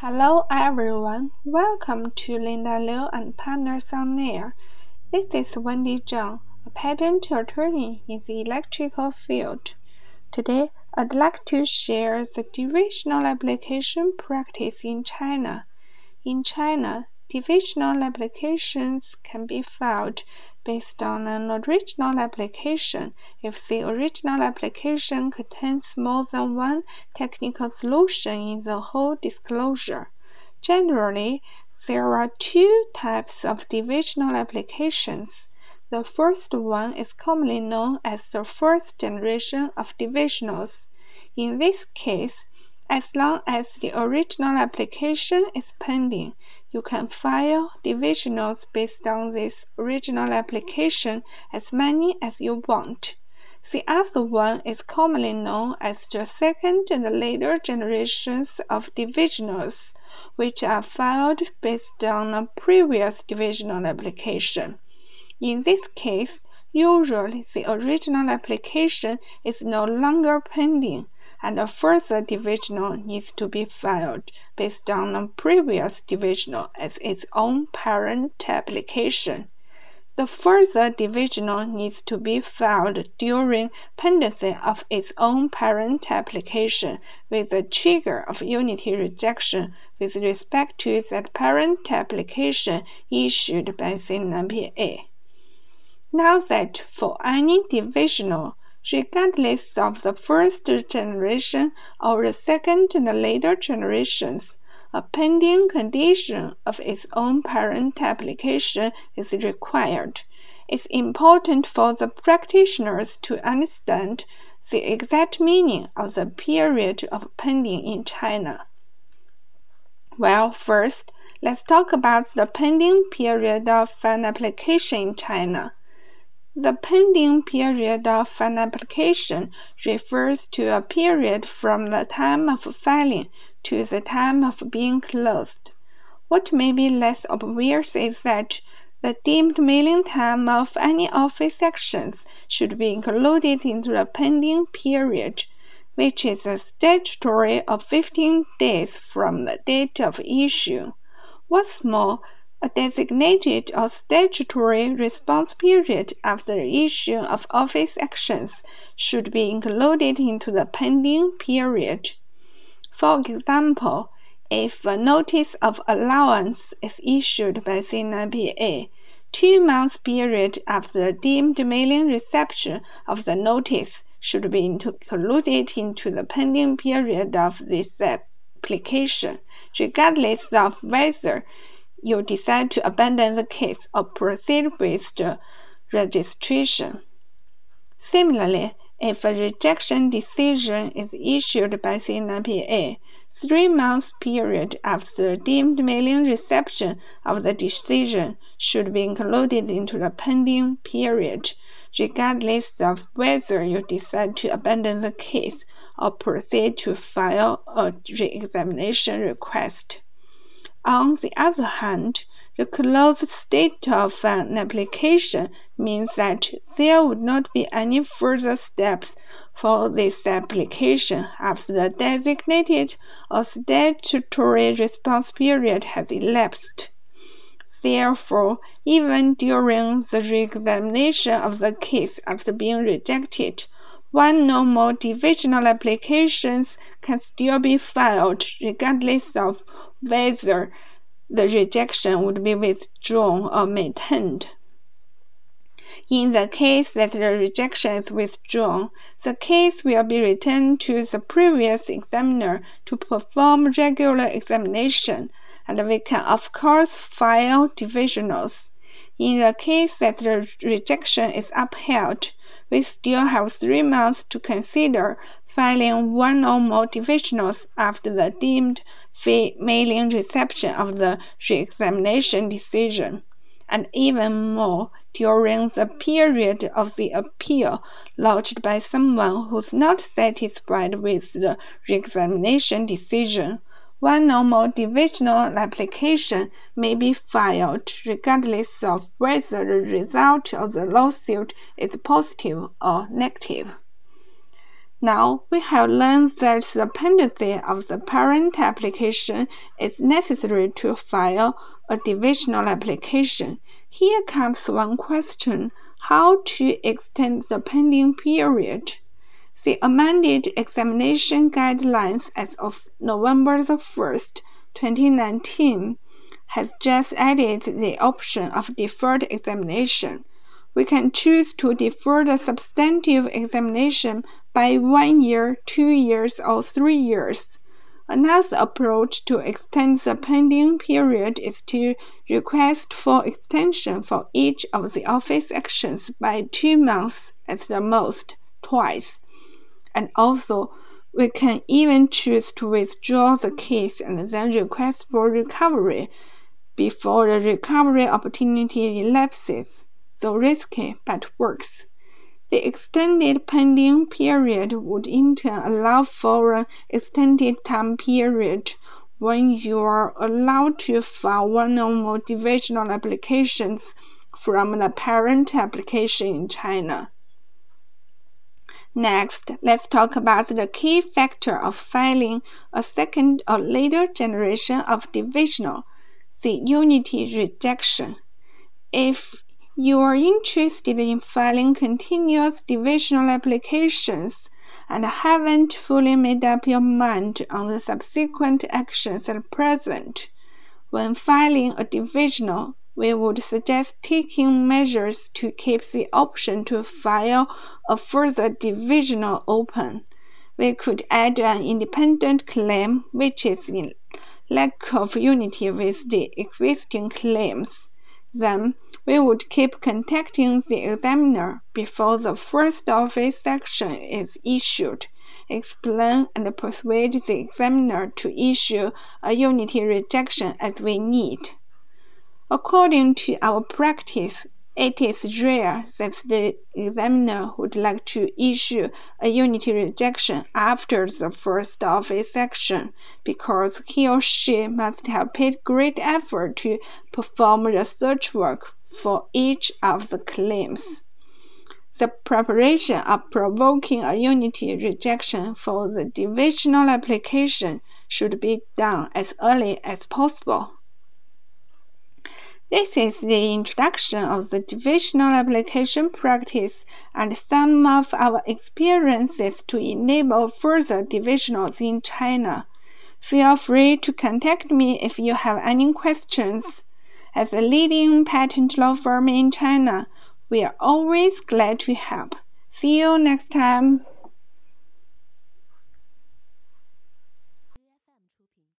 Hello everyone, welcome to Linda Liu and Partners on Air. This is Wendy Zhang, a patent attorney in the electrical field. Today, I'd like to share the divisional application practice in China. In China, divisional applications can be filed based on an original application if the original application contains more than one technical solution in the whole disclosure. Generally, there are two types of divisional applications. The first one is commonly known as the first generation of divisionals. In this case, as long as the original application is pending, you can file divisionals based on this original application as many as you want. The other one is commonly known as the second and later generations of divisionals, which are filed based on a previous divisional application. In this case, usually the original application is no longer pending and a further divisional needs to be filed based on a previous divisional as its own parent application. The further divisional needs to be filed during pendency of its own parent application with the trigger of unity rejection with respect to that parent application issued by CNIPA. Now that for any divisional regardless of the first generation or the second and later generations. A pending condition of its own parent application is required. It's important for the practitioners to understand the exact meaning of the period of pending in China. Well, first, let's talk about the pending period of an application in China. The pending period of an application refers to a period from the time of filing to the time of being closed. What may be less obvious is that the deemed mailing time of any office actions should be included into the pending period, which is a statutory of 15 days from the date of issue. What's more, designated or statutory response period after the issue of office actions should be included into the pending period. For example, if a notice of allowance is issued by CNIPA, two months period after the deemed mailing reception of the notice should be included into the pending period of this application, regardless of whether you decide to abandon the case or proceed with the registration. Similarly, if a rejection decision is issued by CNIPA, three months period after the deemed mailing reception of the decision should be included into the pending period, regardless of whether you decide to abandon the case or proceed to file a re-examination request. On the other hand, the closed state of an application means that there would not be any further steps for this application after the designated or statutory response period has elapsed. Therefore, even during the re-examination of the case after being rejected, one or more divisional applications can still be filed regardless of whether the rejection would be withdrawn or maintained. In the case that the rejection is withdrawn, the case will be returned to the previous examiner to perform regular examination, and we can of course file divisionals. In the case that the rejection is upheld, we still have three months to consider filing one or more divisionals after the deemed fee mailing reception of the re-examination decision, and even more during the period of the appeal lodged by someone who's not satisfied with the re-examination decision. One or more divisional application may be filed regardless of whether the result of the lawsuit is positive or negative. Now we have learned that the pendency of the parent application is necessary to file a divisional application. Here comes one question how to extend the pending period. The amended examination guidelines as of November the 1st, 2019 has just added the option of deferred examination. We can choose to defer the substantive examination by one year, two years, or three years. Another approach to extend the pending period is to request for extension for each of the office actions by two months at the most, twice. And also, we can even choose to withdraw the case and then request for recovery before the recovery opportunity elapses, though risky but works. The extended pending period would in turn allow for an extended time period when you are allowed to file one or more divisional applications from the parent application in China. Next, let's talk about the key factor of filing a second or later generation of divisional, the unity rejection. If you are interested in filing continuous divisional applications and haven't fully made up your mind on the subsequent actions at present, when filing a divisional, we would suggest taking measures to keep the option to file a further divisional open. We could add an independent claim which is in lack of unity with the existing claims. Then we would keep contacting the examiner before the first office action is issued, explain and persuade the examiner to issue a unity rejection as we need. According to our practice, it is rare that the examiner would like to issue a unity rejection after the first office action because he or she must have paid great effort to perform research work for each of the claims. The preparation of provoking a unity rejection for the divisional application should be done as early as possible. This is the introduction of the divisional application practice and some of our experiences to enable further divisionals in China. Feel free to contact me if you have any questions. As a leading patent law firm in China, we are always glad to help. See you next time.